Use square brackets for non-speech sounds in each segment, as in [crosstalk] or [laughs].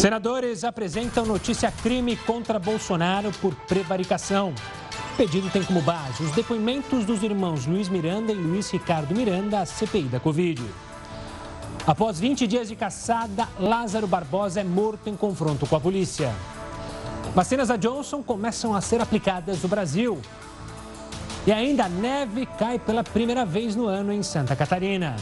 Senadores apresentam notícia crime contra Bolsonaro por prevaricação. O pedido tem como base os depoimentos dos irmãos Luiz Miranda e Luiz Ricardo Miranda à CPI da Covid. Após 20 dias de caçada, Lázaro Barbosa é morto em confronto com a polícia. Vacinas da Johnson começam a ser aplicadas no Brasil. E ainda a neve cai pela primeira vez no ano em Santa Catarina.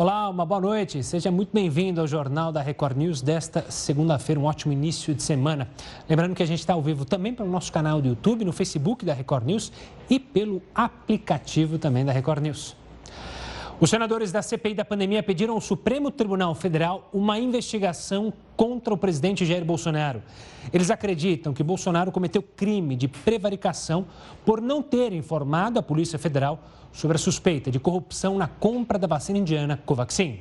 Olá, uma boa noite. Seja muito bem-vindo ao Jornal da Record News desta segunda-feira. Um ótimo início de semana. Lembrando que a gente está ao vivo também pelo nosso canal do YouTube, no Facebook da Record News e pelo aplicativo também da Record News. Os senadores da CPI da pandemia pediram ao Supremo Tribunal Federal uma investigação contra o presidente Jair Bolsonaro. Eles acreditam que Bolsonaro cometeu crime de prevaricação por não ter informado a Polícia Federal sobre a suspeita de corrupção na compra da vacina indiana Covaxin.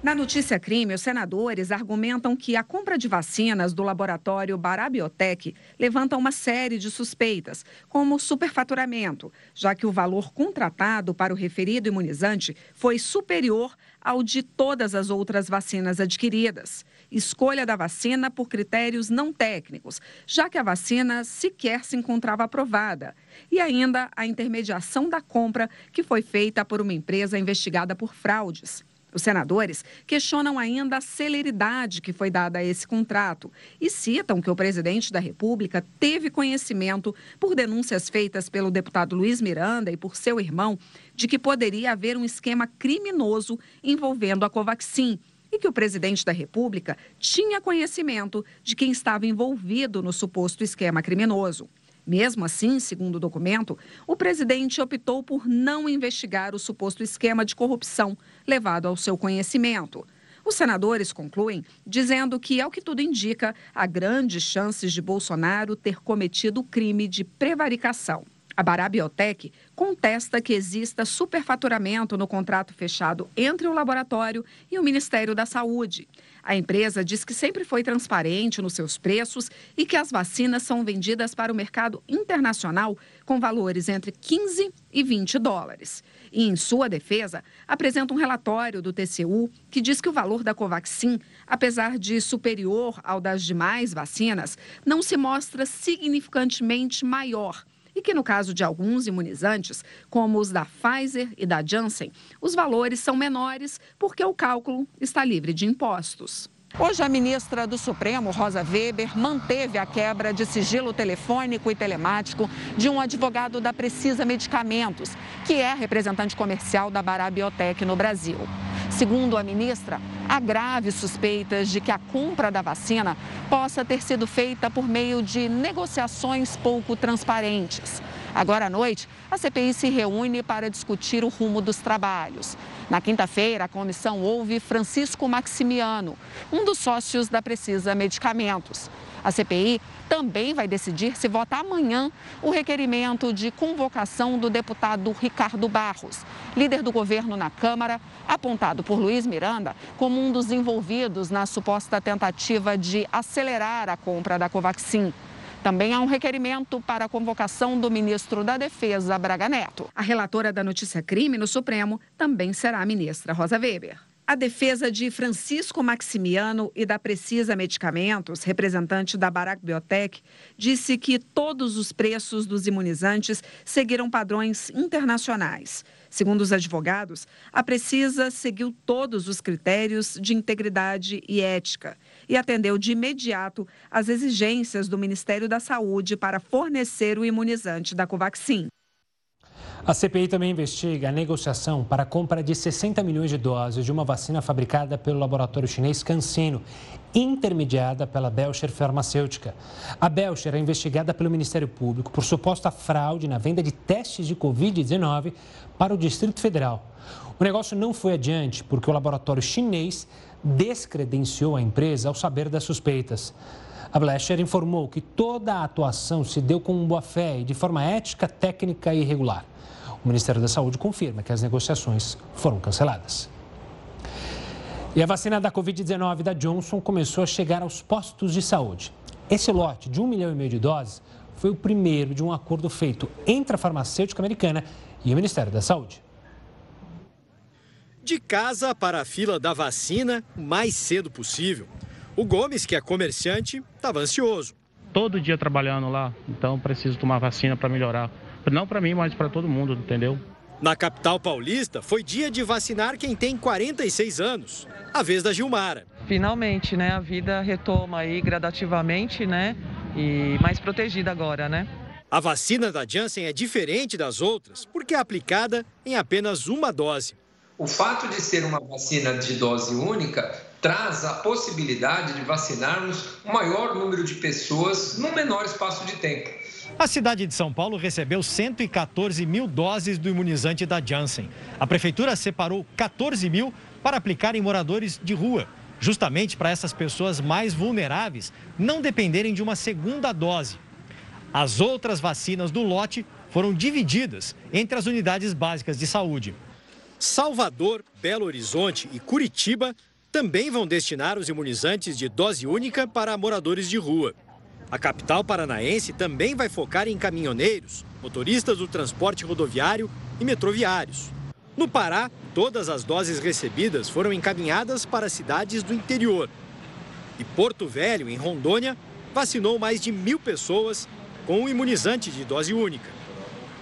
Na notícia crime, os senadores argumentam que a compra de vacinas do laboratório Barabiotec levanta uma série de suspeitas, como superfaturamento, já que o valor contratado para o referido imunizante foi superior ao de todas as outras vacinas adquiridas. Escolha da vacina por critérios não técnicos, já que a vacina sequer se encontrava aprovada. E ainda a intermediação da compra, que foi feita por uma empresa investigada por fraudes. Os senadores questionam ainda a celeridade que foi dada a esse contrato e citam que o presidente da República teve conhecimento, por denúncias feitas pelo deputado Luiz Miranda e por seu irmão, de que poderia haver um esquema criminoso envolvendo a Covaxin e que o presidente da República tinha conhecimento de quem estava envolvido no suposto esquema criminoso. Mesmo assim, segundo o documento, o presidente optou por não investigar o suposto esquema de corrupção levado ao seu conhecimento. Os senadores concluem dizendo que, ao que tudo indica, há grandes chances de Bolsonaro ter cometido o crime de prevaricação. A Barabiotec contesta que exista superfaturamento no contrato fechado entre o laboratório e o Ministério da Saúde. A empresa diz que sempre foi transparente nos seus preços e que as vacinas são vendidas para o mercado internacional com valores entre 15 e 20 dólares. E, em sua defesa, apresenta um relatório do TCU que diz que o valor da Covaxin, apesar de superior ao das demais vacinas, não se mostra significantemente maior e que, no caso de alguns imunizantes, como os da Pfizer e da Janssen, os valores são menores porque o cálculo está livre de impostos. Hoje, a ministra do Supremo, Rosa Weber, manteve a quebra de sigilo telefônico e telemático de um advogado da Precisa Medicamentos, que é representante comercial da Barabiotec no Brasil. Segundo a ministra, há graves suspeitas de que a compra da vacina possa ter sido feita por meio de negociações pouco transparentes. Agora à noite, a CPI se reúne para discutir o rumo dos trabalhos. Na quinta-feira, a comissão ouve Francisco Maximiano, um dos sócios da Precisa Medicamentos. A CPI também vai decidir se vota amanhã o requerimento de convocação do deputado Ricardo Barros, líder do governo na Câmara, apontado por Luiz Miranda como um dos envolvidos na suposta tentativa de acelerar a compra da Covaxin. Também há um requerimento para a convocação do ministro da Defesa, Braga Neto. A relatora da notícia crime no Supremo também será a ministra Rosa Weber. A defesa de Francisco Maximiano e da Precisa Medicamentos, representante da Barack Biotech, disse que todos os preços dos imunizantes seguiram padrões internacionais. Segundo os advogados, a Precisa seguiu todos os critérios de integridade e ética e atendeu de imediato às exigências do Ministério da Saúde para fornecer o imunizante da Covaxin. A CPI também investiga a negociação para a compra de 60 milhões de doses de uma vacina fabricada pelo laboratório chinês CanSino, intermediada pela Belcher Farmacêutica. A Belcher é investigada pelo Ministério Público por suposta fraude na venda de testes de Covid-19 para o Distrito Federal. O negócio não foi adiante porque o laboratório chinês descredenciou a empresa ao saber das suspeitas. A Blecher informou que toda a atuação se deu com boa-fé e de forma ética, técnica e regular. O Ministério da Saúde confirma que as negociações foram canceladas. E a vacina da Covid-19 da Johnson começou a chegar aos postos de saúde. Esse lote de um milhão e meio de doses foi o primeiro de um acordo feito entre a farmacêutica americana e o Ministério da Saúde. De casa para a fila da vacina o mais cedo possível. O Gomes, que é comerciante, estava ansioso. Todo dia trabalhando lá, então preciso tomar vacina para melhorar. Não para mim, mas para todo mundo, entendeu? Na capital paulista, foi dia de vacinar quem tem 46 anos, a vez da Gilmara. Finalmente, né? A vida retoma aí gradativamente, né? E mais protegida agora, né? A vacina da Janssen é diferente das outras porque é aplicada em apenas uma dose. O fato de ser uma vacina de dose única traz a possibilidade de vacinarmos um maior número de pessoas num menor espaço de tempo. A cidade de São Paulo recebeu 114 mil doses do imunizante da Janssen. A prefeitura separou 14 mil para aplicar em moradores de rua, justamente para essas pessoas mais vulneráveis não dependerem de uma segunda dose. As outras vacinas do lote foram divididas entre as unidades básicas de saúde. Salvador, Belo Horizonte e Curitiba também vão destinar os imunizantes de dose única para moradores de rua. A capital paranaense também vai focar em caminhoneiros, motoristas do transporte rodoviário e metroviários. No Pará, todas as doses recebidas foram encaminhadas para cidades do interior. E Porto Velho, em Rondônia, vacinou mais de mil pessoas com o imunizante de dose única.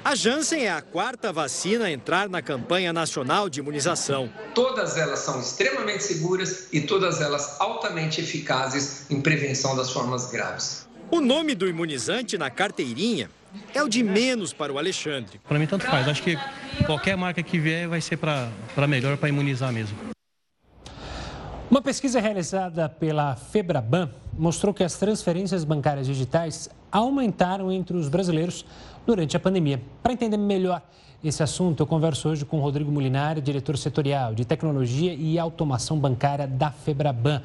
A Janssen é a quarta vacina a entrar na campanha nacional de imunização. Todas elas são extremamente seguras e todas elas altamente eficazes em prevenção das formas graves. O nome do imunizante na carteirinha é o de menos para o Alexandre. Para mim, tanto faz. Acho que qualquer marca que vier vai ser para melhor, para imunizar mesmo. Uma pesquisa realizada pela Febraban mostrou que as transferências bancárias digitais aumentaram entre os brasileiros durante a pandemia. Para entender melhor esse assunto, eu converso hoje com Rodrigo Molinari, diretor setorial de tecnologia e automação bancária da Febraban.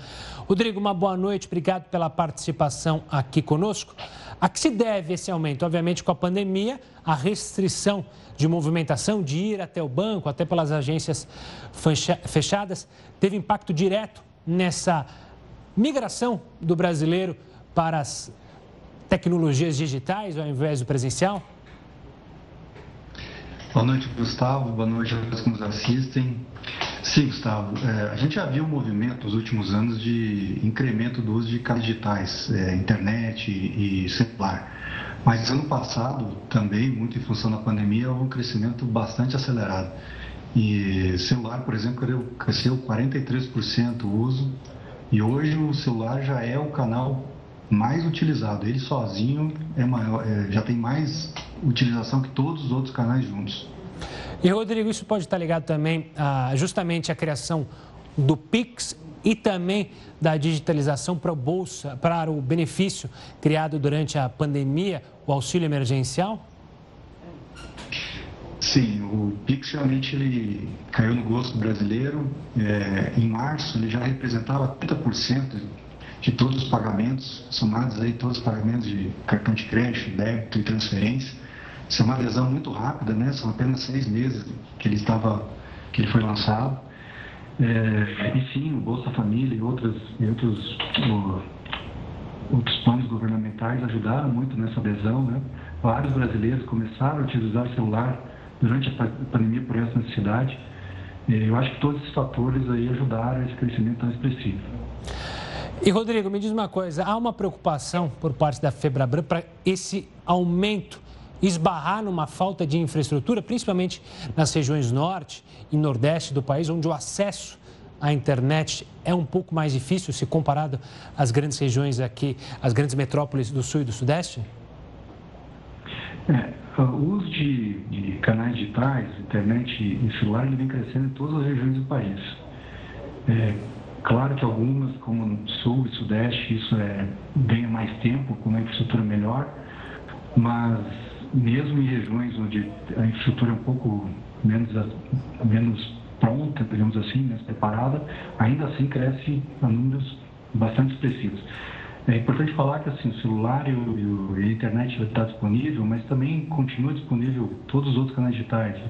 Rodrigo, uma boa noite, obrigado pela participação aqui conosco. A que se deve esse aumento? Obviamente, com a pandemia, a restrição de movimentação, de ir até o banco, até pelas agências fechadas, teve impacto direto nessa migração do brasileiro para as tecnologias digitais ao invés do presencial? Boa noite, Gustavo. Boa noite a todos que nos assistem. Sim, Gustavo, é, a gente já viu um movimento nos últimos anos de incremento do uso de canais digitais, é, internet e, e celular. Mas ano passado, também, muito em função da pandemia, houve um crescimento bastante acelerado. E celular, por exemplo, cresceu 43% o uso, e hoje o celular já é o canal mais utilizado. Ele sozinho é maior, é, já tem mais utilização que todos os outros canais juntos. E Rodrigo, isso pode estar ligado também a justamente à criação do Pix e também da digitalização para a bolsa, para o benefício criado durante a pandemia, o auxílio emergencial? Sim, o Pix realmente ele caiu no gosto brasileiro. É, em março ele já representava 30% de todos os pagamentos, somados aí todos os pagamentos de cartão de crédito, débito e transferência. Isso é uma adesão muito rápida, né? São apenas seis meses que ele estava, que ele foi lançado. É, e sim, o Bolsa Família e, outras, e outros, o, outros planos governamentais ajudaram muito nessa adesão, né? Vários brasileiros começaram a utilizar o celular durante a pandemia por essa necessidade. Eu acho que todos esses fatores aí ajudaram esse crescimento tão expressivo. E, Rodrigo, me diz uma coisa: há uma preocupação por parte da Febraban para esse aumento esbarrar numa falta de infraestrutura, principalmente nas regiões norte e nordeste do país, onde o acesso à internet é um pouco mais difícil se comparado às grandes regiões aqui, às grandes metrópoles do sul e do sudeste? É, o uso de, de canais digitais, internet e celular, ele vem crescendo em todas as regiões do país. É, Claro que algumas, como sul e sudeste, isso é, ganha mais tempo, com uma infraestrutura melhor, mas mesmo em regiões onde a infraestrutura é um pouco menos, menos pronta, digamos assim, menos preparada, ainda assim cresce a números bastante expressivos. É importante falar que assim, o celular e, o, e a internet está disponível, mas também continua disponível todos os outros canais digitais. Né?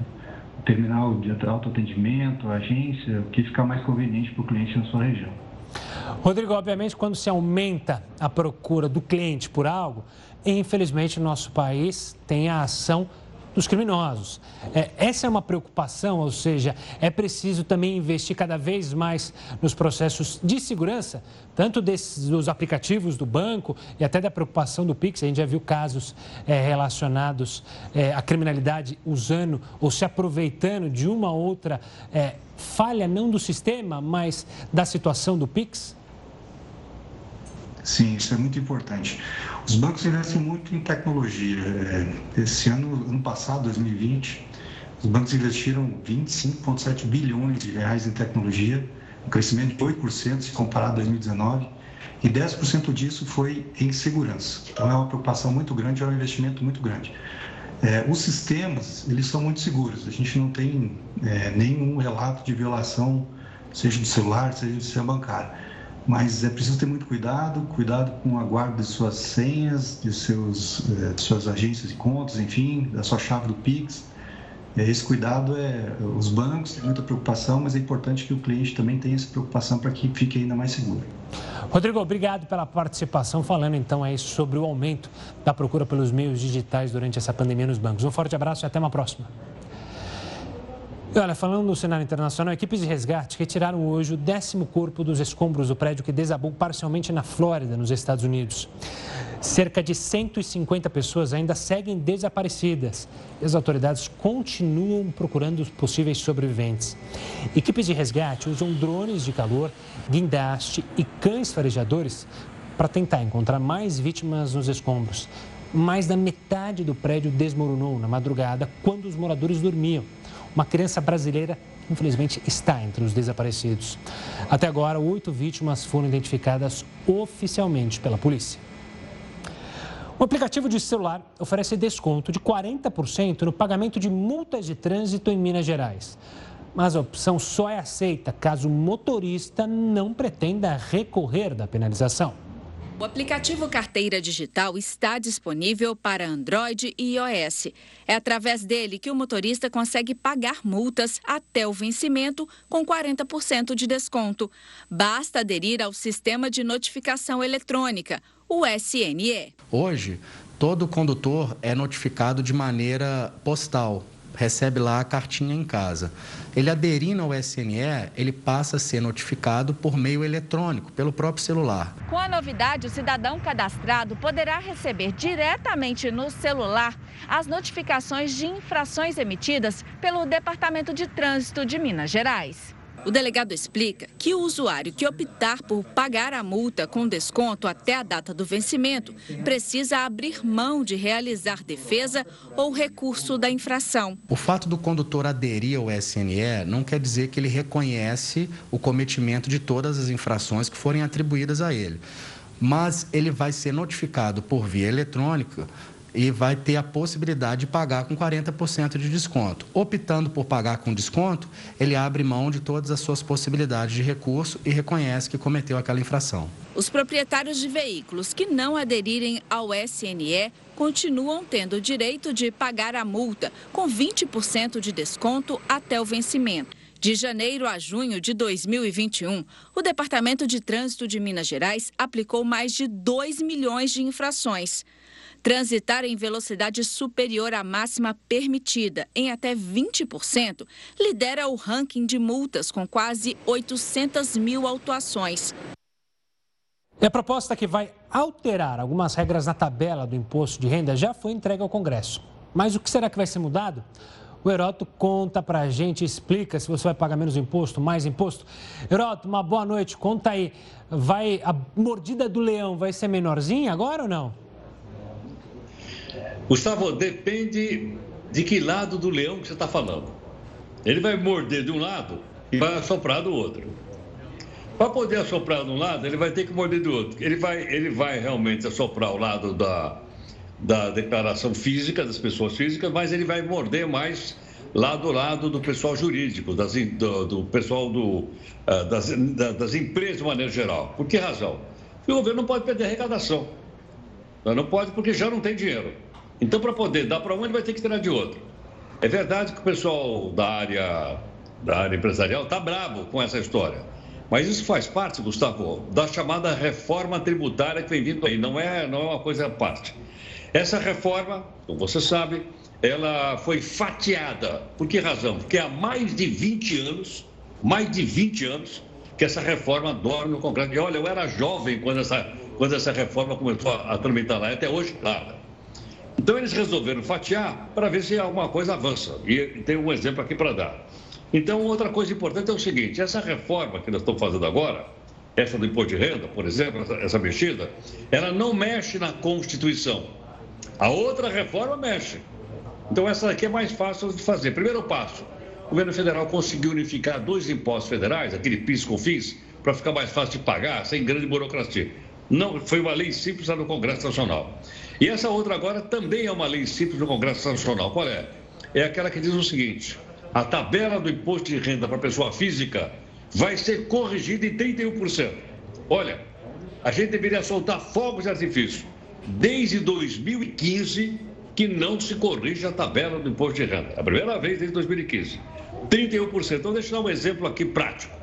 Terminal de autoatendimento, agência, o que ficar mais conveniente para o cliente na sua região. Rodrigo, obviamente, quando se aumenta a procura do cliente por algo, infelizmente, no nosso país tem a ação dos criminosos. É, essa é uma preocupação, ou seja, é preciso também investir cada vez mais nos processos de segurança, tanto desses, dos aplicativos do banco e até da preocupação do Pix. A gente já viu casos é, relacionados é, à criminalidade usando ou se aproveitando de uma outra é, falha, não do sistema, mas da situação do Pix. Sim, isso é muito importante. Os bancos investem muito em tecnologia. É, esse ano, ano passado, 2020, os bancos investiram 25,7 bilhões de reais em tecnologia, um crescimento de 8% se comparado a 2019, e 10% disso foi em segurança. Então é uma preocupação muito grande, é um investimento muito grande. É, os sistemas, eles são muito seguros. A gente não tem é, nenhum relato de violação, seja do celular, seja do sistema bancário. Mas é preciso ter muito cuidado, cuidado com a guarda de suas senhas, de, seus, é, de suas agências de contas, enfim, da sua chave do Pix. É, esse cuidado é os bancos têm muita preocupação, mas é importante que o cliente também tenha essa preocupação para que fique ainda mais seguro. Rodrigo, obrigado pela participação, falando então aí sobre o aumento da procura pelos meios digitais durante essa pandemia nos bancos. Um forte abraço e até uma próxima. E olha, falando no cenário internacional, equipes de resgate retiraram hoje o décimo corpo dos escombros do prédio que desabou parcialmente na Flórida, nos Estados Unidos. Cerca de 150 pessoas ainda seguem desaparecidas e as autoridades continuam procurando os possíveis sobreviventes. Equipes de resgate usam drones de calor, guindaste e cães farejadores para tentar encontrar mais vítimas nos escombros. Mais da metade do prédio desmoronou na madrugada quando os moradores dormiam. Uma criança brasileira, infelizmente, está entre os desaparecidos. Até agora, oito vítimas foram identificadas oficialmente pela polícia. O aplicativo de celular oferece desconto de 40% no pagamento de multas de trânsito em Minas Gerais. Mas a opção só é aceita caso o motorista não pretenda recorrer da penalização. O aplicativo Carteira Digital está disponível para Android e iOS. É através dele que o motorista consegue pagar multas até o vencimento com 40% de desconto. Basta aderir ao sistema de notificação eletrônica, o SNE. Hoje, todo condutor é notificado de maneira postal recebe lá a cartinha em casa. Ele aderindo ao SNE, ele passa a ser notificado por meio eletrônico, pelo próprio celular. Com a novidade, o cidadão cadastrado poderá receber diretamente no celular as notificações de infrações emitidas pelo Departamento de Trânsito de Minas Gerais. O delegado explica que o usuário que optar por pagar a multa com desconto até a data do vencimento precisa abrir mão de realizar defesa ou recurso da infração. O fato do condutor aderir ao SNE não quer dizer que ele reconhece o cometimento de todas as infrações que forem atribuídas a ele mas ele vai ser notificado por via eletrônica e vai ter a possibilidade de pagar com 40% de desconto. Optando por pagar com desconto, ele abre mão de todas as suas possibilidades de recurso e reconhece que cometeu aquela infração. Os proprietários de veículos que não aderirem ao SNE continuam tendo o direito de pagar a multa com 20% de desconto até o vencimento. De janeiro a junho de 2021, o Departamento de Trânsito de Minas Gerais aplicou mais de 2 milhões de infrações. Transitar em velocidade superior à máxima permitida, em até 20%, lidera o ranking de multas com quase 800 mil autuações. E a proposta que vai alterar algumas regras na tabela do imposto de renda já foi entregue ao Congresso. Mas o que será que vai ser mudado? O Heroto conta pra gente, explica se você vai pagar menos imposto, mais imposto. Heroto, uma boa noite. Conta aí, vai a mordida do leão vai ser menorzinha agora ou não? Gustavo, depende de que lado do leão que você está falando. Ele vai morder de um lado e vai assoprar do outro. Para poder assoprar de um lado, ele vai ter que morder do outro. Ele vai, ele vai realmente assoprar o lado da, da declaração física das pessoas físicas, mas ele vai morder mais lá do lado do pessoal jurídico, das, do, do, pessoal do, uh, das, das empresas de maneira geral. Por que razão? Porque o governo não pode perder arrecadação. Não pode porque já não tem dinheiro. Então, para poder dar para um, ele vai ter que tirar de outro. É verdade que o pessoal da área, da área empresarial está bravo com essa história. Mas isso faz parte, Gustavo, da chamada reforma tributária que vem vindo aí. Não é, não é uma coisa à parte. Essa reforma, como você sabe, ela foi fatiada. Por que razão? Porque há mais de 20 anos, mais de 20 anos, que essa reforma dorme no Congresso. E olha, eu era jovem quando essa, quando essa reforma começou a, a tramitar lá, até hoje, claro. Então eles resolveram fatiar para ver se alguma coisa avança. E tem um exemplo aqui para dar. Então, outra coisa importante é o seguinte: essa reforma que nós estamos fazendo agora, essa do imposto de renda, por exemplo, essa, essa mexida, ela não mexe na Constituição. A outra reforma mexe. Então, essa aqui é mais fácil de fazer. Primeiro passo: o governo federal conseguiu unificar dois impostos federais, aquele PIS com FIS, para ficar mais fácil de pagar, sem grande burocracia. Não, foi uma lei simples lá no Congresso Nacional. E essa outra agora também é uma lei simples no Congresso Nacional. Qual é? É aquela que diz o seguinte: a tabela do imposto de renda para pessoa física vai ser corrigida em 31%. Olha, a gente deveria soltar fogos de artifício. Desde 2015 que não se corrige a tabela do imposto de renda. A primeira vez desde 2015. 31%. Então, deixa eu dar um exemplo aqui prático.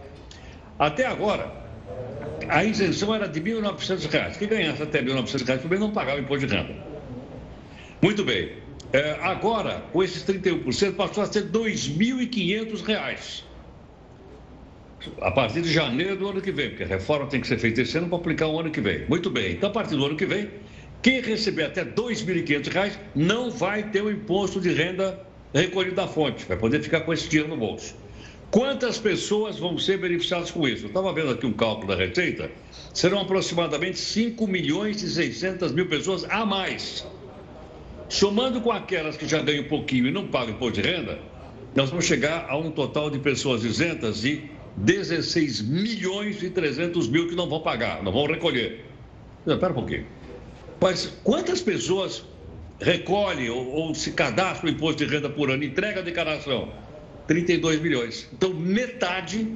Até agora, a isenção era de R$ 1.900. Quem ganhasse até R$ 1.900 por mês não pagava imposto de renda. Muito bem. É, agora, com esses 31%, passou a ser R$ 2.500. A partir de janeiro do ano que vem, porque a reforma tem que ser feita esse ano para aplicar o ano que vem. Muito bem. Então, a partir do ano que vem, quem receber até R$ 2.500 não vai ter o imposto de renda recolhido da fonte, vai poder ficar com esse dinheiro no bolso. Quantas pessoas vão ser beneficiadas com isso? Eu estava vendo aqui um cálculo da Receita, serão aproximadamente 5 milhões e 600 mil pessoas a mais. Somando com aquelas que já ganham um pouquinho e não pagam imposto de renda, nós vamos chegar a um total de pessoas isentas de 16 milhões e 300 mil que não vão pagar, não vão recolher. Espera um pouquinho. Mas quantas pessoas recolhem ou, ou se cadastram no imposto de renda por ano, entrega a declaração? 32 milhões. Então, metade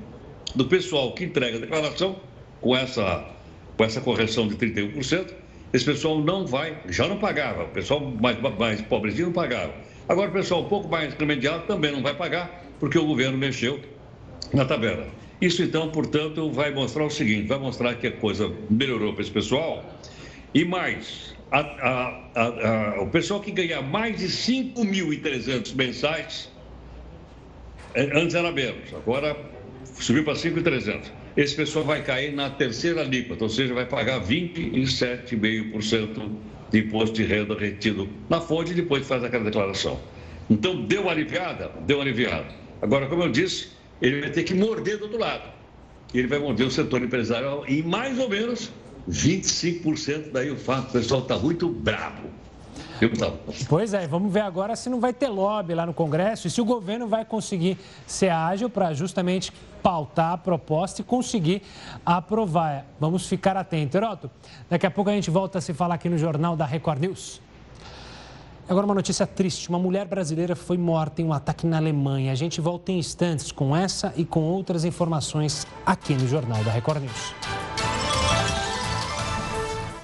do pessoal que entrega a declaração, com essa, com essa correção de 31%, esse pessoal não vai, já não pagava, o pessoal mais, mais pobrezinho não pagava. Agora, o pessoal um pouco mais intermediário também não vai pagar, porque o governo mexeu na tabela. Isso, então, portanto, vai mostrar o seguinte: vai mostrar que a coisa melhorou para esse pessoal. E mais, a, a, a, o pessoal que ganhar mais de 5.300 mensais antes era menos, agora subiu para 5,300. Esse pessoal vai cair na terceira alíquota, ou seja, vai pagar 27,5% de imposto de renda retido na fonte e depois faz aquela declaração. Então, deu aliviada? Deu aliviada. Agora, como eu disse, ele vai ter que morder do outro lado. Ele vai morder o setor empresarial em mais ou menos 25%. Daí o fato, o pessoal está muito bravo. Pois é, vamos ver agora se não vai ter lobby lá no Congresso e se o governo vai conseguir ser ágil para justamente pautar a proposta e conseguir aprovar. Vamos ficar atentos. Heroto, daqui a pouco a gente volta a se falar aqui no Jornal da Record News. Agora uma notícia triste, uma mulher brasileira foi morta em um ataque na Alemanha. A gente volta em instantes com essa e com outras informações aqui no Jornal da Record News.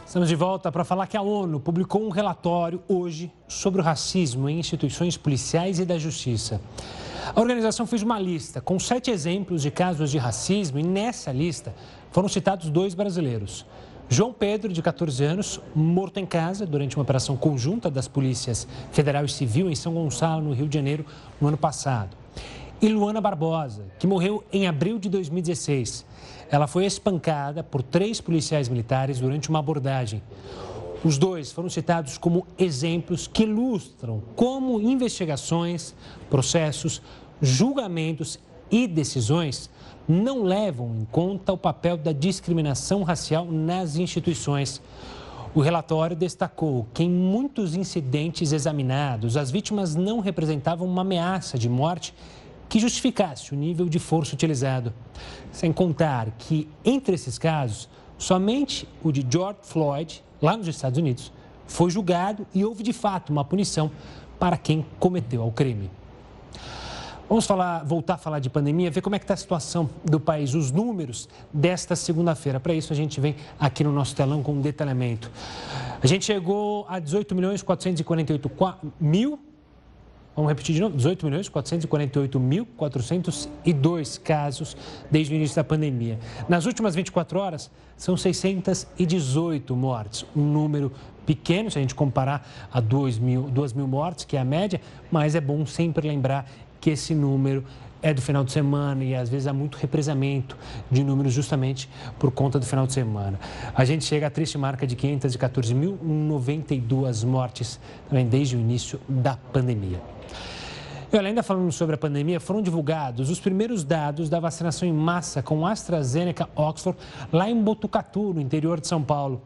Estamos de volta para falar que a ONU publicou um relatório hoje sobre o racismo em instituições policiais e da justiça. A organização fez uma lista com sete exemplos de casos de racismo e nessa lista foram citados dois brasileiros. João Pedro, de 14 anos, morto em casa durante uma operação conjunta das polícias federal e civil em São Gonçalo, no Rio de Janeiro, no ano passado. E Luana Barbosa, que morreu em abril de 2016. Ela foi espancada por três policiais militares durante uma abordagem. Os dois foram citados como exemplos que ilustram como investigações, processos, julgamentos e decisões não levam em conta o papel da discriminação racial nas instituições. O relatório destacou que em muitos incidentes examinados, as vítimas não representavam uma ameaça de morte que justificasse o nível de força utilizado. Sem contar que, entre esses casos, somente o de George Floyd, lá nos Estados Unidos, foi julgado e houve de fato uma punição para quem cometeu o crime. Vamos falar, voltar a falar de pandemia, ver como é que está a situação do país, os números desta segunda-feira. Para isso, a gente vem aqui no nosso telão com um detalhamento. A gente chegou a 18 milhões 448 mil Vamos repetir de novo: 18 milhões 448 mil 402 casos desde o início da pandemia. Nas últimas 24 horas, são 618 mortes, um número pequeno, se a gente comparar a 2 mil, 2 mil mortes, que é a média, mas é bom sempre lembrar que esse número é do final de semana e às vezes há muito represamento de números justamente por conta do final de semana. A gente chega à triste marca de 514.092 mortes também desde o início da pandemia. E olha, ainda falando sobre a pandemia, foram divulgados os primeiros dados da vacinação em massa com AstraZeneca Oxford lá em Botucatu, no interior de São Paulo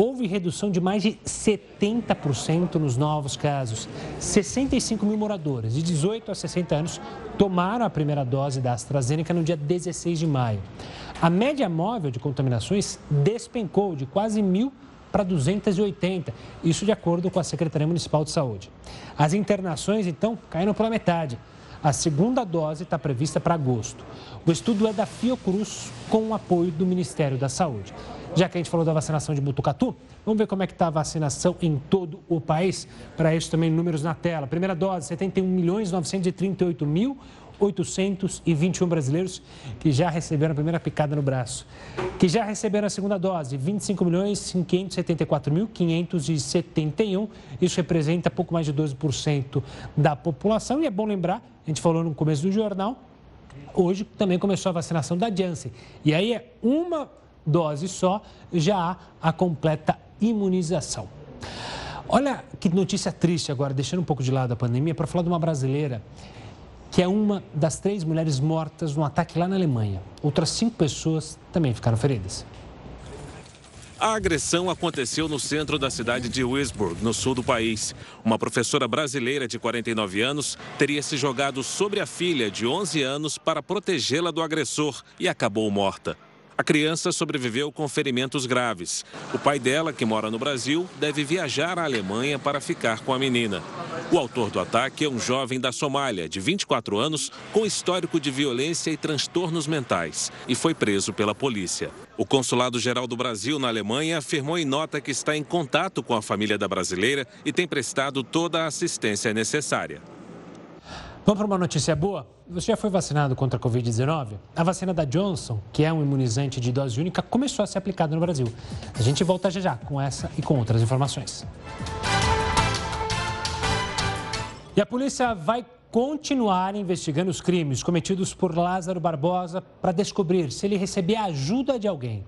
houve redução de mais de 70% nos novos casos. 65 mil moradores de 18 a 60 anos tomaram a primeira dose da AstraZeneca no dia 16 de maio. A média móvel de contaminações despencou de quase mil para 280, isso de acordo com a Secretaria Municipal de Saúde. As internações, então, caíram pela metade. A segunda dose está prevista para agosto. O estudo é da Fiocruz com o apoio do Ministério da Saúde. Já que a gente falou da vacinação de Butucatu, vamos ver como é que está a vacinação em todo o país. Para isso também números na tela. Primeira dose, 71 milhões 938 mil 821 brasileiros que já receberam a primeira picada no braço. Que já receberam a segunda dose, 25 milhões 574 mil 571. Isso representa pouco mais de 12% da população. E é bom lembrar, a gente falou no começo do jornal, hoje também começou a vacinação da Janssen. E aí é uma dose só, já há a completa imunização. Olha que notícia triste agora, deixando um pouco de lado a pandemia, para falar de uma brasileira que é uma das três mulheres mortas no ataque lá na Alemanha. Outras cinco pessoas também ficaram feridas. A agressão aconteceu no centro da cidade de Duisburg, no sul do país. Uma professora brasileira de 49 anos teria se jogado sobre a filha de 11 anos para protegê-la do agressor e acabou morta. A criança sobreviveu com ferimentos graves. O pai dela, que mora no Brasil, deve viajar à Alemanha para ficar com a menina. O autor do ataque é um jovem da Somália, de 24 anos, com histórico de violência e transtornos mentais, e foi preso pela polícia. O Consulado-Geral do Brasil na Alemanha afirmou em nota que está em contato com a família da brasileira e tem prestado toda a assistência necessária. Vamos para uma notícia boa? Você já foi vacinado contra a Covid-19? A vacina da Johnson, que é um imunizante de dose única, começou a ser aplicada no Brasil. A gente volta já já com essa e com outras informações. E a polícia vai continuar investigando os crimes cometidos por Lázaro Barbosa para descobrir se ele recebia ajuda de alguém.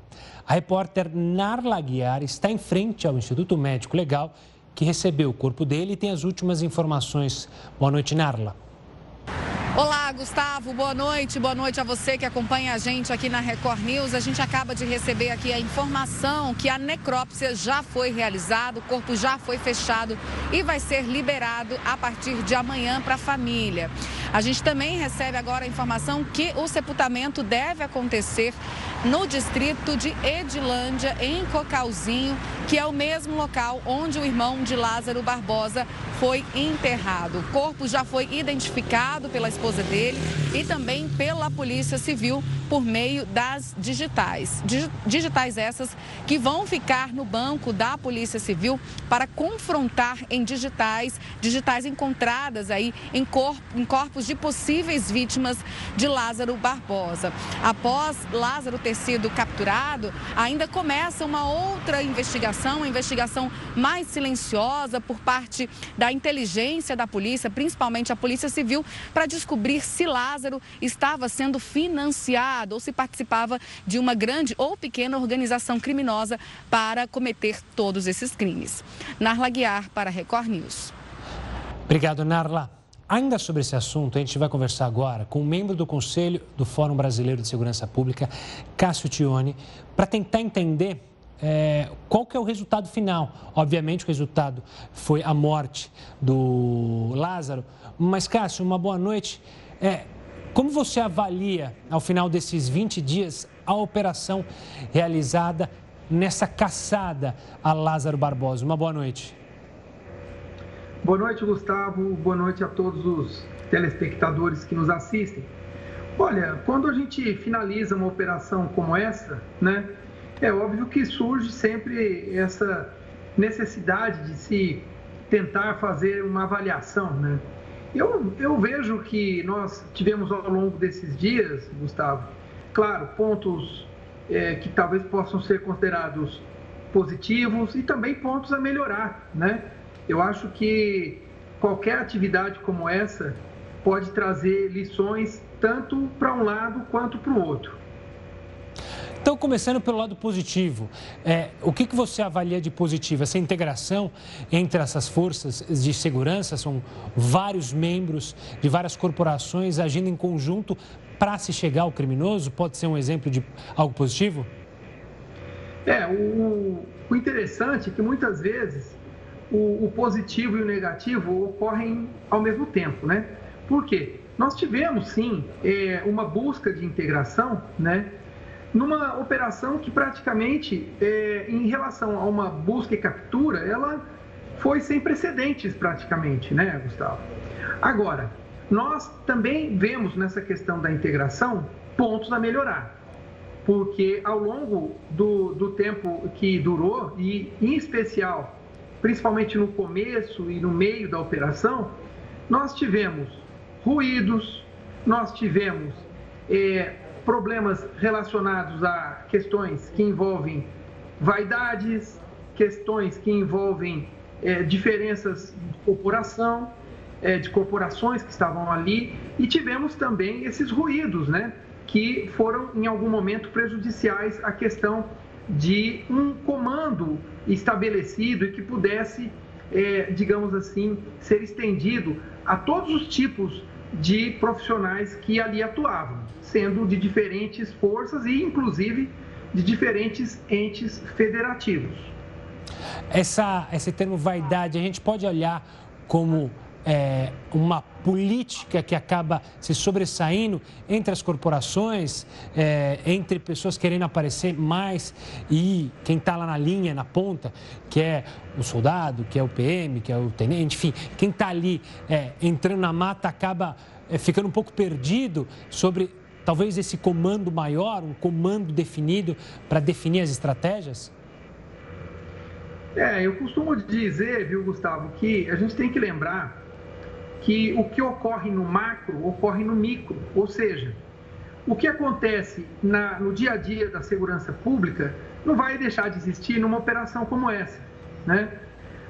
A repórter Narla Guiar está em frente ao Instituto Médico Legal, que recebeu o corpo dele e tem as últimas informações. Boa noite, Narla. Olá, Gustavo, boa noite. Boa noite a você que acompanha a gente aqui na Record News. A gente acaba de receber aqui a informação que a necrópsia já foi realizada, o corpo já foi fechado e vai ser liberado a partir de amanhã para a família. A gente também recebe agora a informação que o sepultamento deve acontecer no distrito de Edilândia, em Cocalzinho, que é o mesmo local onde o irmão de Lázaro Barbosa foi enterrado. O corpo já foi identificado pela esposa dele e também pela Polícia Civil por meio das digitais. Digitais essas que vão ficar no banco da Polícia Civil para confrontar em digitais, digitais encontradas aí em, em corpos de possíveis vítimas de Lázaro Barbosa. Após Lázaro ter sido capturado, ainda começa uma outra investigação, uma investigação mais silenciosa por parte da inteligência da polícia, principalmente a Polícia Civil, para descobrir se Lázaro estava sendo financiado ou se participava de uma grande ou pequena organização criminosa para cometer todos esses crimes. Narla Guiar para Record News. Obrigado, Narla. Ainda sobre esse assunto, a gente vai conversar agora com um membro do Conselho do Fórum Brasileiro de Segurança Pública, Cássio Tione, para tentar entender é, qual que é o resultado final. Obviamente, o resultado foi a morte do Lázaro. Mas, Cássio, uma boa noite. É, como você avalia, ao final desses 20 dias, a operação realizada nessa caçada a Lázaro Barbosa? Uma boa noite. Boa noite, Gustavo. Boa noite a todos os telespectadores que nos assistem. Olha, quando a gente finaliza uma operação como essa, né, é óbvio que surge sempre essa necessidade de se tentar fazer uma avaliação, né? Eu, eu vejo que nós tivemos ao longo desses dias, Gustavo, claro, pontos é, que talvez possam ser considerados positivos e também pontos a melhorar, né? Eu acho que qualquer atividade como essa pode trazer lições tanto para um lado quanto para o outro. Então, começando pelo lado positivo, é, o que, que você avalia de positivo? Essa integração entre essas forças de segurança, são vários membros de várias corporações agindo em conjunto para se chegar ao criminoso? Pode ser um exemplo de algo positivo? É, o, o interessante é que muitas vezes o, o positivo e o negativo ocorrem ao mesmo tempo, né? Por quê? Nós tivemos sim é, uma busca de integração, né? Numa operação que praticamente, é, em relação a uma busca e captura, ela foi sem precedentes praticamente, né, Gustavo? Agora, nós também vemos nessa questão da integração pontos a melhorar, porque ao longo do, do tempo que durou, e em especial, principalmente no começo e no meio da operação, nós tivemos ruídos, nós tivemos é, problemas relacionados a questões que envolvem vaidades, questões que envolvem é, diferenças de corporação, é, de corporações que estavam ali, e tivemos também esses ruídos, né, que foram em algum momento prejudiciais à questão de um comando estabelecido e que pudesse, é, digamos assim, ser estendido a todos os tipos de profissionais que ali atuavam, sendo de diferentes forças e, inclusive, de diferentes entes federativos. Essa, esse termo vaidade, a gente pode olhar como é, uma política que acaba se sobressaindo entre as corporações, é, entre pessoas querendo aparecer mais e quem está lá na linha, na ponta, que é o soldado, que é o PM, que é o tenente, enfim, quem está ali é, entrando na mata acaba é, ficando um pouco perdido sobre talvez esse comando maior, um comando definido para definir as estratégias? É, eu costumo dizer, viu, Gustavo, que a gente tem que lembrar que o que ocorre no macro ocorre no micro, ou seja, o que acontece na, no dia a dia da segurança pública não vai deixar de existir numa operação como essa. Né?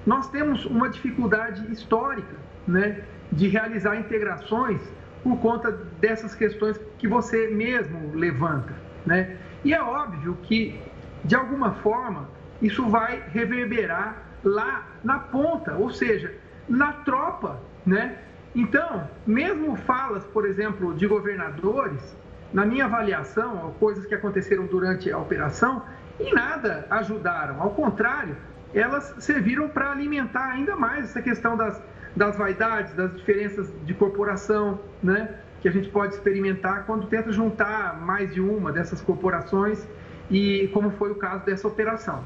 Nós temos uma dificuldade histórica né, de realizar integrações por conta dessas questões que você mesmo levanta. Né? E é óbvio que, de alguma forma, isso vai reverberar lá na ponta, ou seja, na tropa né? Então, mesmo falas, por exemplo, de governadores, na minha avaliação, coisas que aconteceram durante a operação, em nada ajudaram. Ao contrário, elas serviram para alimentar ainda mais essa questão das, das vaidades, das diferenças de corporação, né? que a gente pode experimentar quando tenta juntar mais de uma dessas corporações e como foi o caso dessa operação.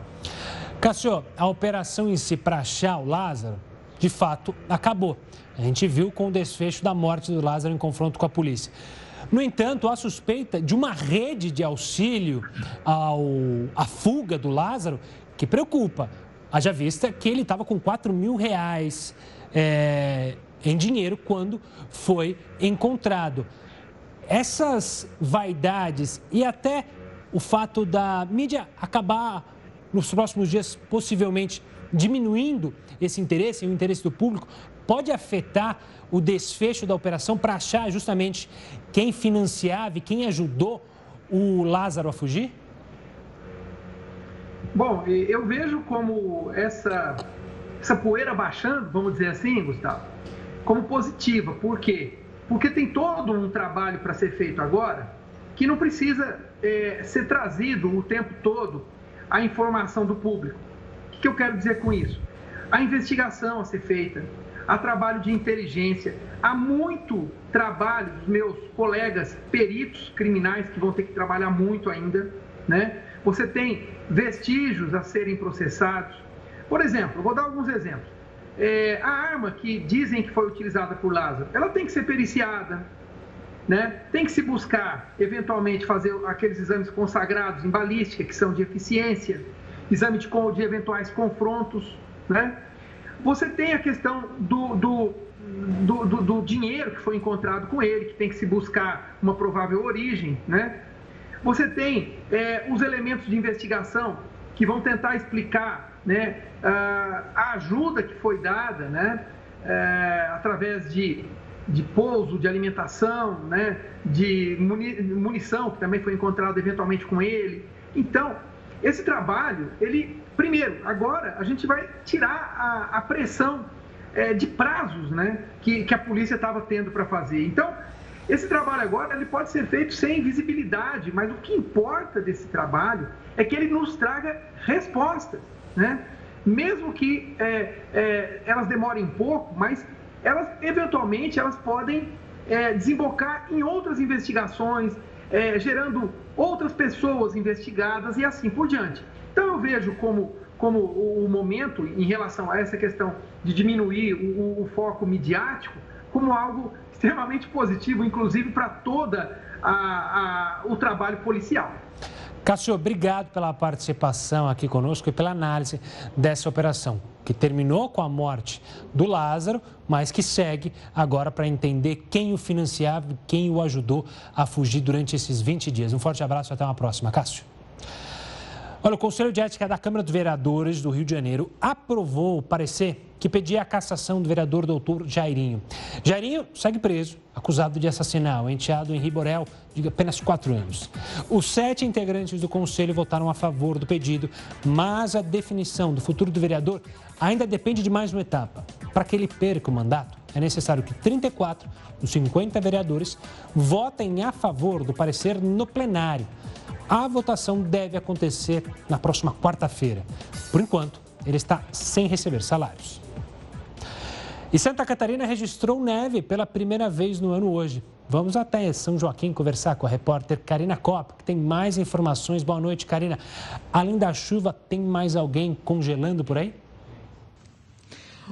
Cássio, a operação em si para achar o Lázaro, de fato, acabou. A gente viu com o desfecho da morte do Lázaro em confronto com a polícia. No entanto, há suspeita de uma rede de auxílio ao, à fuga do Lázaro que preocupa. Haja vista que ele estava com 4 mil reais é, em dinheiro quando foi encontrado. Essas vaidades e até o fato da mídia acabar nos próximos dias possivelmente diminuindo esse interesse, o interesse do público, pode afetar o desfecho da operação para achar justamente quem financiava e quem ajudou o Lázaro a fugir? Bom, eu vejo como essa, essa poeira baixando, vamos dizer assim, Gustavo, como positiva. Por quê? Porque tem todo um trabalho para ser feito agora que não precisa é, ser trazido o tempo todo a informação do público. Que eu quero dizer com isso? A investigação a ser feita, há trabalho de inteligência, há muito trabalho dos meus colegas peritos criminais que vão ter que trabalhar muito ainda, né? Você tem vestígios a serem processados. Por exemplo, vou dar alguns exemplos. É, a arma que dizem que foi utilizada por Lázaro, ela tem que ser periciada, né? Tem que se buscar, eventualmente, fazer aqueles exames consagrados em balística, que são de eficiência, exame de, de eventuais confrontos, né? Você tem a questão do, do, do, do, do dinheiro que foi encontrado com ele, que tem que se buscar uma provável origem, né? Você tem é, os elementos de investigação que vão tentar explicar né, a ajuda que foi dada né, é, através de, de pouso, de alimentação, né, de munição, que também foi encontrada eventualmente com ele. Então, esse trabalho, ele, primeiro, agora a gente vai tirar a, a pressão é, de prazos né, que, que a polícia estava tendo para fazer. Então, esse trabalho agora ele pode ser feito sem visibilidade, mas o que importa desse trabalho é que ele nos traga respostas, né? Mesmo que é, é, elas demorem um pouco, mas elas eventualmente elas podem é, desembocar em outras investigações, é, gerando outras pessoas investigadas e assim por diante. Então eu vejo como como o momento em relação a essa questão de diminuir o, o foco midiático como algo [laughs] extremamente positivo, inclusive para toda a, a, o trabalho policial. Cássio, obrigado pela participação aqui conosco e pela análise dessa operação, que terminou com a morte do Lázaro, mas que segue agora para entender quem o financiava e quem o ajudou a fugir durante esses 20 dias. Um forte abraço e até uma próxima. Cássio. Olha, o Conselho de Ética da Câmara dos Vereadores do Rio de Janeiro aprovou o parecer que pedia a cassação do vereador doutor Jairinho. Jairinho segue preso, acusado de assassinar o enteado Henri Borel, de apenas quatro anos. Os sete integrantes do Conselho votaram a favor do pedido, mas a definição do futuro do vereador ainda depende de mais uma etapa. Para que ele perca o mandato, é necessário que 34 dos 50 vereadores votem a favor do parecer no plenário. A votação deve acontecer na próxima quarta-feira. Por enquanto, ele está sem receber salários. E Santa Catarina registrou neve pela primeira vez no ano hoje. Vamos até São Joaquim conversar com a repórter Karina Copa, que tem mais informações. Boa noite, Karina. Além da chuva, tem mais alguém congelando por aí?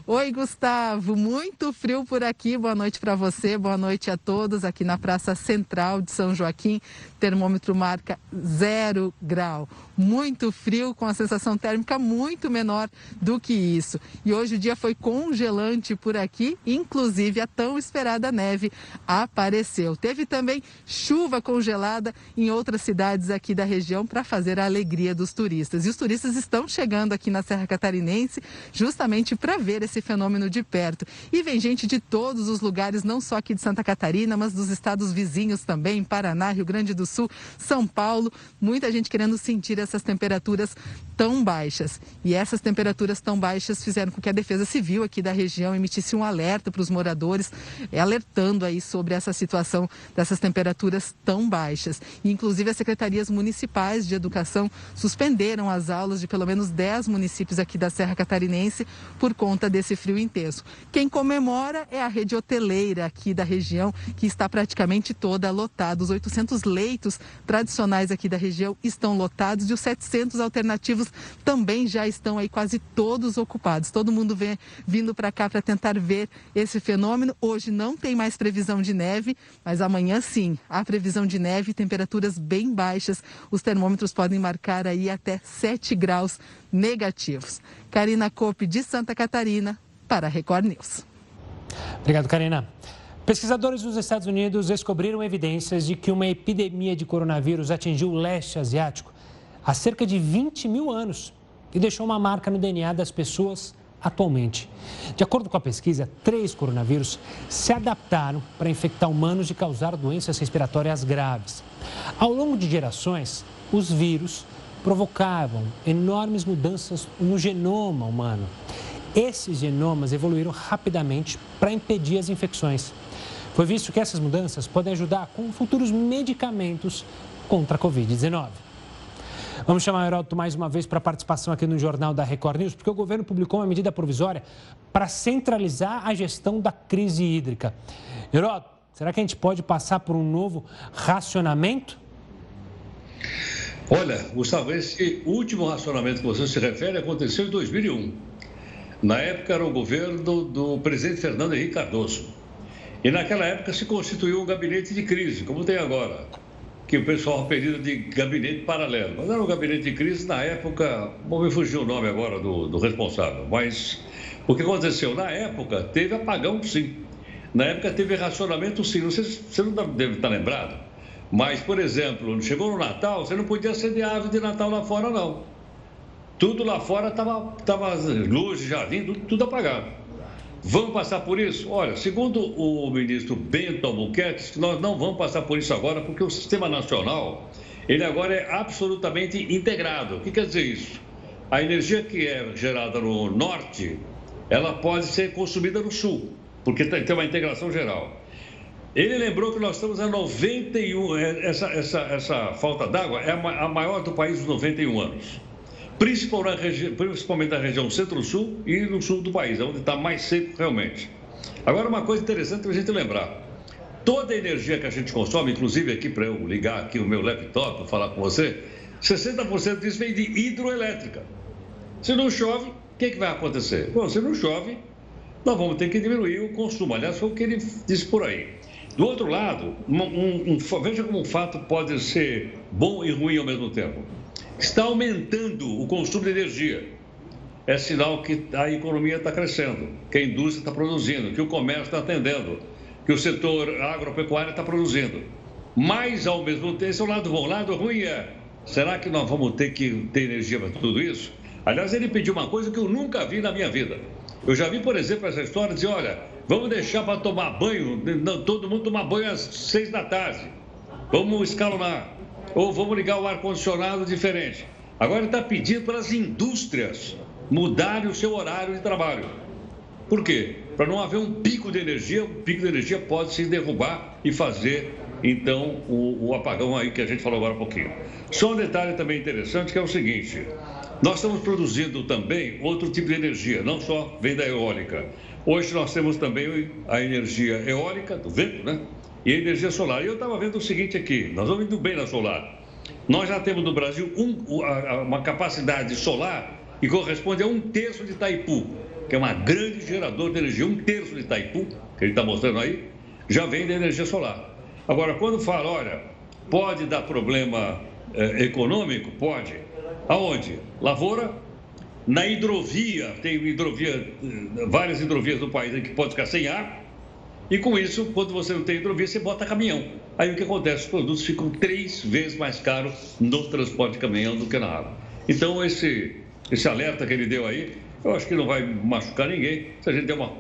Oi, Gustavo. Muito frio por aqui. Boa noite para você, boa noite a todos aqui na Praça Central de São Joaquim. Termômetro marca zero grau. Muito frio, com a sensação térmica muito menor do que isso. E hoje o dia foi congelante por aqui, inclusive a tão esperada neve apareceu. Teve também chuva congelada em outras cidades aqui da região para fazer a alegria dos turistas. E os turistas estão chegando aqui na Serra Catarinense justamente para ver esse fenômeno de perto. E vem gente de todos os lugares, não só aqui de Santa Catarina, mas dos estados vizinhos também, Paraná, Rio Grande do Sul, São Paulo, muita gente querendo sentir essas temperaturas tão baixas. E essas temperaturas tão baixas fizeram com que a Defesa Civil aqui da região emitisse um alerta para os moradores, eh, alertando aí sobre essa situação dessas temperaturas tão baixas. E, inclusive, as secretarias municipais de educação suspenderam as aulas de pelo menos 10 municípios aqui da Serra Catarinense por conta desse frio intenso. Quem comemora é a rede hoteleira aqui da região, que está praticamente toda lotada. Os 800 leitos tradicionais aqui da região estão lotados e os 700 alternativos também já estão aí quase todos ocupados. Todo mundo vem vindo para cá para tentar ver esse fenômeno. Hoje não tem mais previsão de neve, mas amanhã sim. Há previsão de neve, temperaturas bem baixas. Os termômetros podem marcar aí até 7 graus negativos. Karina Cope de Santa Catarina para a Record News. Obrigado, Karina. Pesquisadores dos Estados Unidos descobriram evidências de que uma epidemia de coronavírus atingiu o leste asiático há cerca de 20 mil anos e deixou uma marca no DNA das pessoas atualmente. De acordo com a pesquisa, três coronavírus se adaptaram para infectar humanos e causar doenças respiratórias graves. Ao longo de gerações, os vírus provocavam enormes mudanças no genoma humano. Esses genomas evoluíram rapidamente para impedir as infecções. Foi visto que essas mudanças podem ajudar com futuros medicamentos contra a Covid-19. Vamos chamar o Heródoto mais uma vez para a participação aqui no Jornal da Record News, porque o governo publicou uma medida provisória para centralizar a gestão da crise hídrica. Heródoto, será que a gente pode passar por um novo racionamento? Olha, Gustavo, esse último racionamento que você se refere aconteceu em 2001. Na época era o governo do presidente Fernando Henrique Cardoso. E naquela época se constituiu um gabinete de crise, como tem agora, que o pessoal apelida de gabinete paralelo. Mas era um gabinete de crise na época, bom, me fugiu o nome agora do, do responsável, mas o que aconteceu? Na época teve apagão sim. Na época teve racionamento sim. Não sei, você não deve estar lembrado. Mas, por exemplo, chegou no Natal, você não podia acender árvore de Natal lá fora, não. tudo lá fora estava tava luz, jardim, tudo, tudo apagado. Vamos passar por isso? Olha, segundo o ministro Bento Albuquerque, nós não vamos passar por isso agora, porque o sistema nacional, ele agora é absolutamente integrado. O que quer dizer isso? A energia que é gerada no norte, ela pode ser consumida no sul, porque tem uma integração geral. Ele lembrou que nós estamos a 91, é, essa, essa, essa falta d'água é a maior do país dos 91 anos principalmente na região centro-sul e no sul do país, onde está mais seco realmente. Agora, uma coisa interessante para a gente lembrar: toda a energia que a gente consome, inclusive aqui para eu ligar aqui o meu laptop para falar com você, 60% disso vem de hidroelétrica. Se não chove, o que, que vai acontecer? Bom, se não chove, nós vamos ter que diminuir o consumo. Aliás, foi o que ele disse por aí. Do outro lado, um, um, um, veja como um fato pode ser bom e ruim ao mesmo tempo está aumentando o consumo de energia. É sinal que a economia está crescendo, que a indústria está produzindo, que o comércio está atendendo, que o setor agropecuário está produzindo. Mas, ao mesmo tempo, esse é o lado bom. O lado ruim é, será que nós vamos ter que ter energia para tudo isso? Aliás, ele pediu uma coisa que eu nunca vi na minha vida. Eu já vi, por exemplo, essa história de, olha, vamos deixar para tomar banho, todo mundo tomar banho às seis da tarde. Vamos escalonar ou vamos ligar o ar-condicionado diferente. Agora ele está pedindo para as indústrias mudarem o seu horário de trabalho. Por quê? Para não haver um pico de energia, o pico de energia pode se derrubar e fazer, então, o, o apagão aí que a gente falou agora há pouquinho. Só um detalhe também interessante que é o seguinte: nós estamos produzindo também outro tipo de energia, não só vem da eólica. Hoje nós temos também a energia eólica, do vento, né? e a energia solar. E eu estava vendo o seguinte aqui: nós vamos indo bem na solar. Nós já temos no Brasil um, uma capacidade solar que corresponde a um terço de Itaipu, que é uma grande gerador de energia. Um terço de Itaipu, que ele está mostrando aí, já vem da energia solar. Agora, quando fala, olha, pode dar problema eh, econômico? Pode. Aonde? Lavoura, na hidrovia, tem hidrovia, eh, várias hidrovias no país que pode ficar sem ar, e com isso, quando você não tem hidrovia, você bota caminhão. Aí o que acontece? Os produtos ficam três vezes mais caros no transporte de caminhão do que na água. Então, esse, esse alerta que ele deu aí, eu acho que não vai machucar ninguém se a gente der uma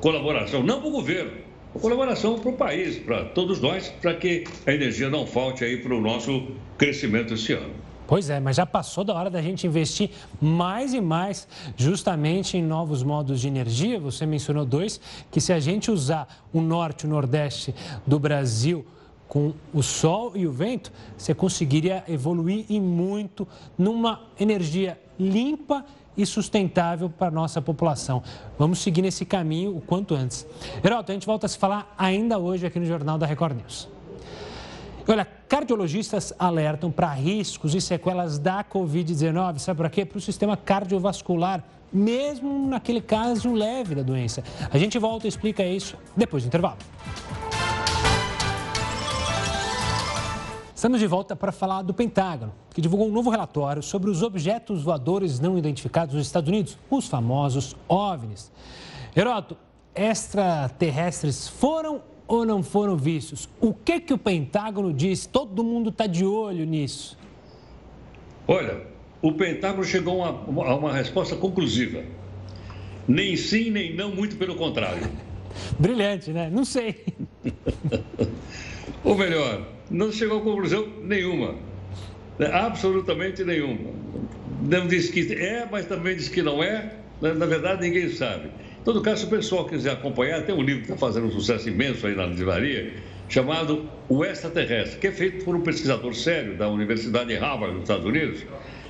colaboração, não para o governo, uma colaboração para o país, para todos nós, para que a energia não falte aí para o nosso crescimento esse ano. Pois é, mas já passou da hora da gente investir mais e mais justamente em novos modos de energia. Você mencionou dois, que se a gente usar o norte e o nordeste do Brasil com o sol e o vento, você conseguiria evoluir e muito numa energia limpa e sustentável para a nossa população. Vamos seguir nesse caminho o quanto antes. Heroto, a gente volta a se falar ainda hoje aqui no Jornal da Record News. Olha, cardiologistas alertam para riscos e sequelas da Covid-19. Sabe para quê? Para o sistema cardiovascular, mesmo naquele caso leve da doença. A gente volta e explica isso depois do intervalo. Estamos de volta para falar do Pentágono, que divulgou um novo relatório sobre os objetos voadores não identificados nos Estados Unidos, os famosos OVNIs. Heroto, extraterrestres foram ou não foram vistos? O que, que o Pentágono diz? Todo mundo está de olho nisso. Olha, o Pentágono chegou a uma, a uma resposta conclusiva. Nem sim, nem não, muito pelo contrário. [laughs] Brilhante, né? Não sei. [laughs] Ou melhor, não chegou a conclusão nenhuma. Né? Absolutamente nenhuma. Não diz que é, mas também diz que não é. Na verdade, ninguém sabe. Todo caso, se o pessoal quiser acompanhar, tem um livro que está fazendo um sucesso imenso aí na livraria, chamado O Extraterrestre, que é feito por um pesquisador sério da Universidade de Harvard, nos Estados Unidos,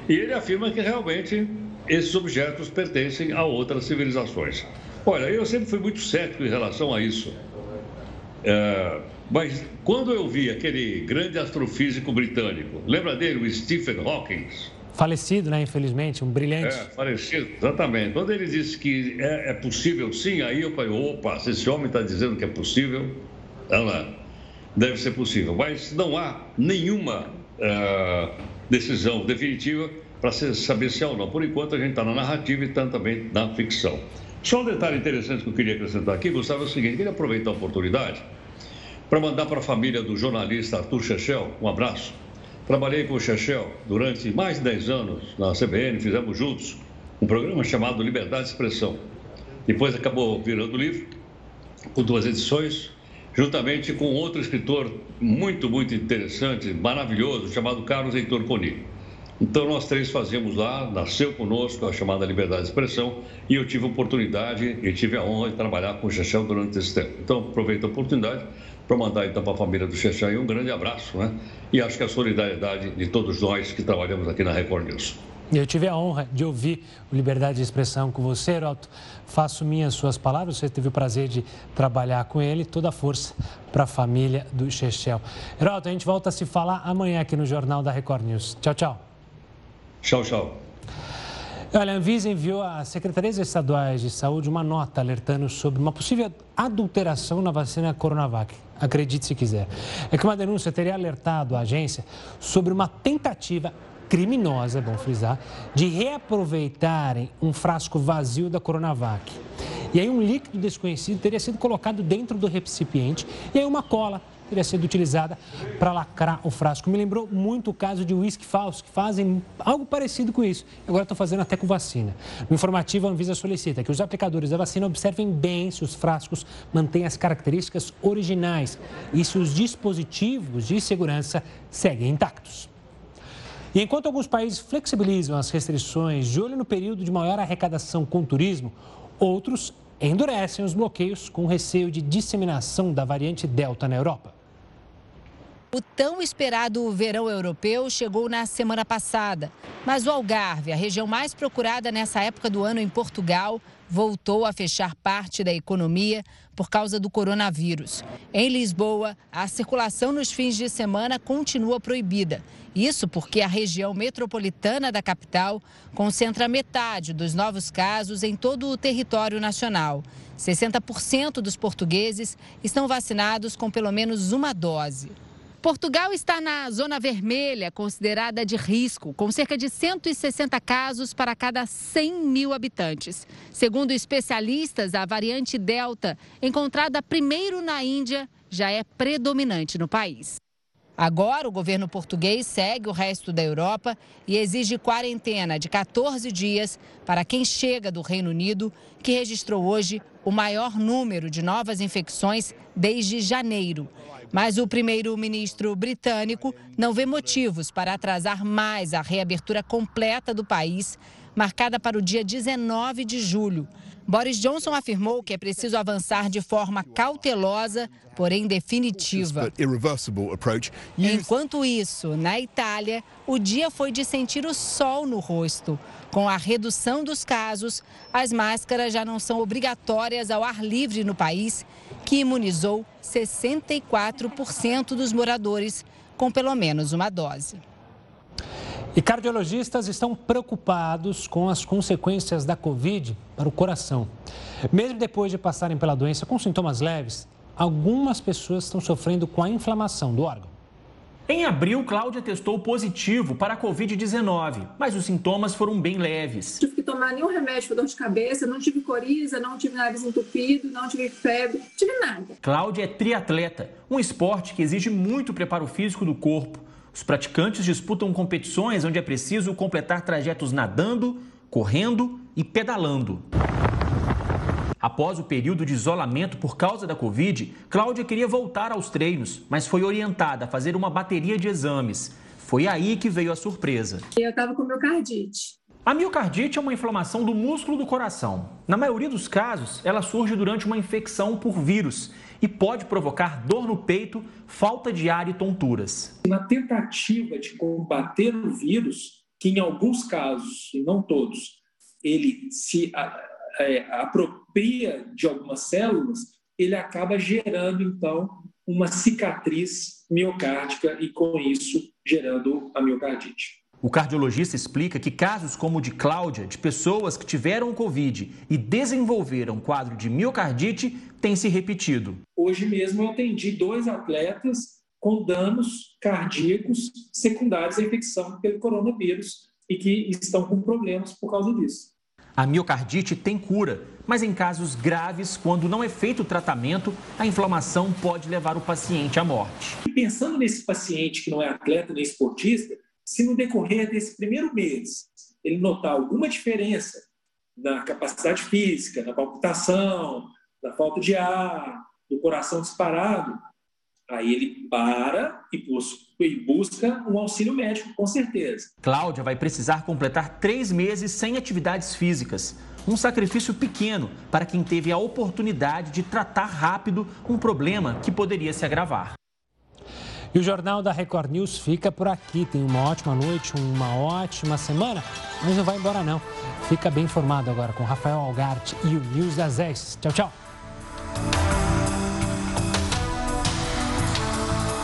e ele afirma que realmente esses objetos pertencem a outras civilizações. Olha, eu sempre fui muito cético em relação a isso. É, mas quando eu vi aquele grande astrofísico britânico, lembra dele, o Stephen Hawking? Falecido, né? Infelizmente, um brilhante. É, falecido, exatamente. Quando ele disse que é, é possível sim, aí eu falei, opa, se esse homem está dizendo que é possível, ela deve ser possível. Mas não há nenhuma uh, decisão definitiva para saber se é ou não. Por enquanto, a gente está na narrativa e está também na ficção. Só um detalhe interessante que eu queria acrescentar aqui, Gustavo, é o seguinte: queria aproveitar a oportunidade para mandar para a família do jornalista Arthur Chechel um abraço Trabalhei com o Chechel durante mais de 10 anos na CBN, fizemos juntos um programa chamado Liberdade de Expressão. Depois acabou virando livro, com duas edições, juntamente com outro escritor muito, muito interessante, maravilhoso, chamado Carlos Heitor Coni. Então, nós três fazíamos lá, nasceu conosco a chamada Liberdade de Expressão e eu tive a oportunidade e tive a honra de trabalhar com o Chechel durante esse tempo. Então, aproveito a oportunidade para mandar então para a família do Chechel um grande abraço, né? E acho que a solidariedade de todos nós que trabalhamos aqui na Record News. Eu tive a honra de ouvir o Liberdade de Expressão com você, Heroto. Faço minhas suas palavras, você teve o prazer de trabalhar com ele. Toda a força para a família do Chechel. Heroto, a gente volta a se falar amanhã aqui no Jornal da Record News. Tchau, tchau. Tchau, tchau. Olha, a Anvisa enviou às secretarias estaduais de saúde uma nota alertando sobre uma possível adulteração na vacina Coronavac. Acredite se quiser. É que uma denúncia teria alertado a agência sobre uma tentativa criminosa, é bom frisar, de reaproveitarem um frasco vazio da Coronavac. E aí um líquido desconhecido teria sido colocado dentro do recipiente e aí uma cola teria sido utilizada para lacrar o frasco. Me lembrou muito o caso de uísque falso, que fazem algo parecido com isso. Agora estão fazendo até com vacina. No informativo, a Anvisa solicita que os aplicadores da vacina observem bem se os frascos mantêm as características originais e se os dispositivos de segurança seguem intactos. E enquanto alguns países flexibilizam as restrições de olho no período de maior arrecadação com turismo, outros endurecem os bloqueios com receio de disseminação da variante Delta na Europa. O tão esperado verão europeu chegou na semana passada, mas o Algarve, a região mais procurada nessa época do ano em Portugal, voltou a fechar parte da economia por causa do coronavírus. Em Lisboa, a circulação nos fins de semana continua proibida. Isso porque a região metropolitana da capital concentra metade dos novos casos em todo o território nacional. 60% dos portugueses estão vacinados com pelo menos uma dose. Portugal está na zona vermelha, considerada de risco, com cerca de 160 casos para cada 100 mil habitantes. Segundo especialistas, a variante Delta, encontrada primeiro na Índia, já é predominante no país. Agora, o governo português segue o resto da Europa e exige quarentena de 14 dias para quem chega do Reino Unido, que registrou hoje o maior número de novas infecções desde janeiro. Mas o primeiro-ministro britânico não vê motivos para atrasar mais a reabertura completa do país, marcada para o dia 19 de julho. Boris Johnson afirmou que é preciso avançar de forma cautelosa, porém definitiva. Enquanto isso, na Itália, o dia foi de sentir o sol no rosto. Com a redução dos casos, as máscaras já não são obrigatórias ao ar livre no país, que imunizou 64% dos moradores com pelo menos uma dose. E cardiologistas estão preocupados com as consequências da Covid para o coração. Mesmo depois de passarem pela doença com sintomas leves, algumas pessoas estão sofrendo com a inflamação do órgão. Em abril, Cláudia testou positivo para a Covid-19, mas os sintomas foram bem leves. Não tive que tomar nenhum remédio para dor de cabeça, não tive coriza, não tive nariz entupido, não tive febre, não tive nada. Cláudia é triatleta, um esporte que exige muito preparo físico do corpo. Os praticantes disputam competições onde é preciso completar trajetos nadando, correndo e pedalando. Após o período de isolamento por causa da Covid, Cláudia queria voltar aos treinos, mas foi orientada a fazer uma bateria de exames. Foi aí que veio a surpresa. Eu estava com miocardite. A miocardite é uma inflamação do músculo do coração. Na maioria dos casos, ela surge durante uma infecção por vírus e pode provocar dor no peito, falta de ar e tonturas. Na tentativa de combater o vírus, que em alguns casos, e não todos, ele se é, apropria de algumas células, ele acaba gerando, então, uma cicatriz miocárdica e, com isso, gerando a miocardite. O cardiologista explica que casos como o de Cláudia, de pessoas que tiveram o Covid e desenvolveram quadro de miocardite, têm se repetido. Hoje mesmo eu atendi dois atletas com danos cardíacos secundários à infecção pelo coronavírus e que estão com problemas por causa disso. A miocardite tem cura, mas em casos graves, quando não é feito o tratamento, a inflamação pode levar o paciente à morte. Pensando nesse paciente que não é atleta nem esportista, se no decorrer desse primeiro mês ele notar alguma diferença na capacidade física, na palpitação, na falta de ar, do coração disparado, aí ele para e busca um auxílio médico, com certeza. Cláudia vai precisar completar três meses sem atividades físicas. Um sacrifício pequeno para quem teve a oportunidade de tratar rápido um problema que poderia se agravar. E o Jornal da Record News fica por aqui. Tem uma ótima noite, uma ótima semana, mas não vai embora não. Fica bem informado agora com Rafael Algarte e o News das 10. Tchau, tchau.